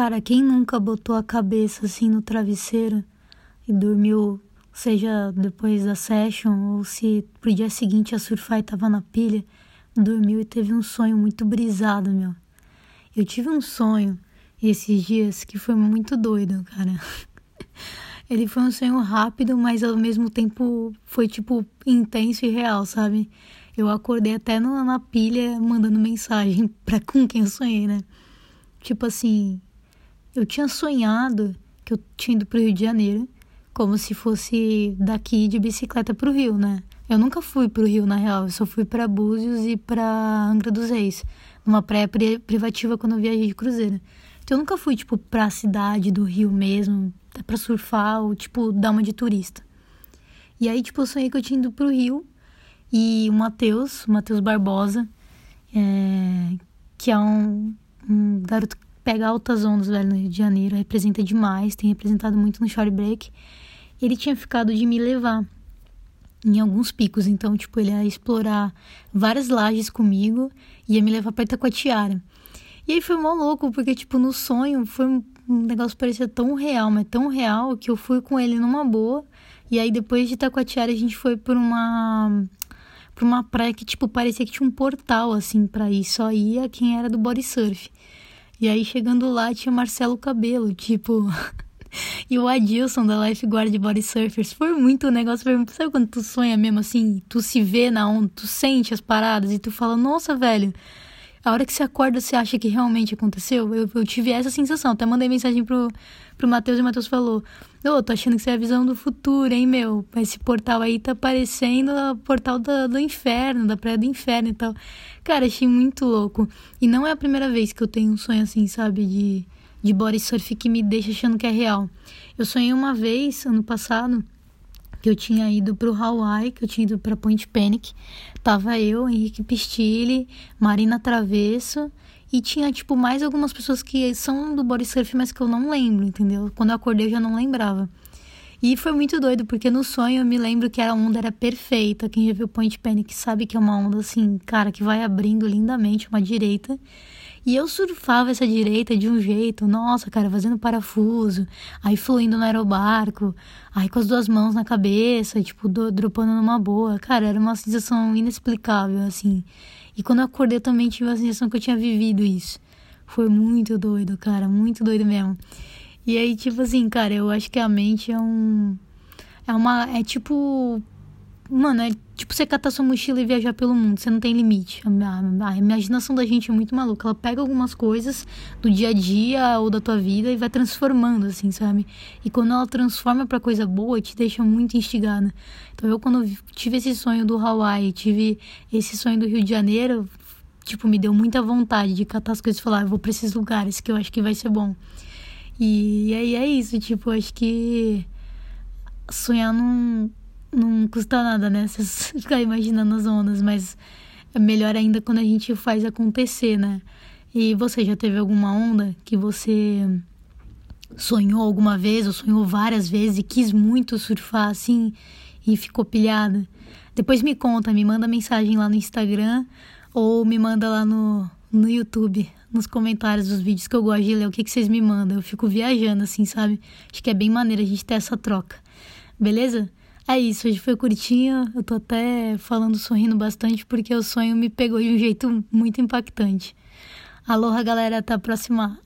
Cara, quem nunca botou a cabeça assim no travesseiro e dormiu, seja depois da session ou se pro dia seguinte a surfar e tava na pilha, dormiu e teve um sonho muito brisado, meu. Eu tive um sonho esses dias que foi muito doido, cara. Ele foi um sonho rápido, mas ao mesmo tempo foi tipo intenso e real, sabe? Eu acordei até no, na pilha mandando mensagem pra com quem eu sonhei, né? Tipo assim, eu tinha sonhado que eu tinha ido pro Rio de Janeiro, como se fosse daqui de bicicleta pro Rio, né? Eu nunca fui pro Rio, na real, eu só fui para Búzios e pra Angra dos Reis, numa praia privativa quando eu viajei de cruzeiro. Então eu nunca fui, tipo, pra cidade do Rio mesmo, para surfar ou, tipo, dar uma de turista. E aí, tipo, eu sonhei que eu tinha ido pro Rio e o Matheus, o Matheus Barbosa, é, que é um, um garoto pega altas ondas, velho, no Rio de Janeiro, representa demais, tem representado muito no short break. Ele tinha ficado de me levar em alguns picos, então, tipo, ele ia explorar várias lajes comigo e ia me levar pra Itacoatiara. E aí foi mó louco, porque, tipo, no sonho foi um negócio que parecia tão real, mas tão real, que eu fui com ele numa boa. E aí depois de Itacoatiara a gente foi por uma por uma praia que tipo parecia que tinha um portal assim para ir, só ia quem era do body surf. E aí chegando lá tinha Marcelo Cabelo, tipo e o Adilson da Lifeguard Body Surfers. Foi muito o negócio, foi, sabe quando tu sonha mesmo assim, tu se vê na onda, tu sente as paradas e tu fala: "Nossa, velho, a hora que você acorda, você acha que realmente aconteceu? Eu, eu tive essa sensação. Até mandei mensagem pro, pro Matheus e o Matheus falou: Ô, oh, tô achando que isso é a visão do futuro, hein, meu? Esse portal aí tá parecendo o portal do, do inferno, da praia do inferno e tal. Cara, achei muito louco. E não é a primeira vez que eu tenho um sonho assim, sabe? De, de body surf que me deixa achando que é real. Eu sonhei uma vez, ano passado que eu tinha ido para o Hawaii, que eu tinha ido para Point Panic. Tava eu, Henrique Pistilli, Marina Travesso e tinha tipo mais algumas pessoas que são do body surf, mas que eu não lembro, entendeu? Quando eu acordei eu já não lembrava. E foi muito doido, porque no sonho eu me lembro que a onda era perfeita. Quem já viu Point Panic sabe que é uma onda assim, cara, que vai abrindo lindamente uma direita. E eu surfava essa direita de um jeito, nossa, cara, fazendo parafuso, aí fluindo no aerobarco, aí com as duas mãos na cabeça, tipo, do, dropando numa boa. Cara, era uma sensação inexplicável, assim. E quando eu acordei, eu também tive a sensação que eu tinha vivido isso. Foi muito doido, cara, muito doido mesmo. E aí, tipo assim, cara, eu acho que a mente é um. É uma. É tipo Mano, é tipo você catar sua mochila e viajar pelo mundo, você não tem limite. A, a, a, imaginação da gente é muito maluca. Ela pega algumas coisas do dia a dia ou da tua vida e vai transformando, assim, sabe? E quando ela transforma pra coisa boa, te deixa muito instigada. Então eu, quando tive esse sonho do Hawaii, tive esse sonho do Rio de Janeiro, tipo, me deu muita vontade de catar as coisas e falar, ah, vou pra esses lugares que eu acho que vai ser bom. E, e aí é isso, tipo, acho que sonhar num não custa nada, né? Você ficar imaginando as ondas, mas é melhor ainda quando a gente faz acontecer, né? E você já teve alguma onda que você sonhou alguma vez ou sonhou várias vezes e quis muito surfar assim e ficou pilhada? Depois me conta, me manda mensagem lá no Instagram ou me manda lá no, no YouTube, nos comentários dos vídeos que eu gosto de ler o que, que vocês me mandam. Eu fico viajando assim, sabe? Acho que é bem maneiro a gente ter essa troca. Beleza? É isso, hoje foi curtinho. Eu tô até falando sorrindo bastante porque o sonho me pegou de um jeito muito impactante. Aloha, galera, até a próxima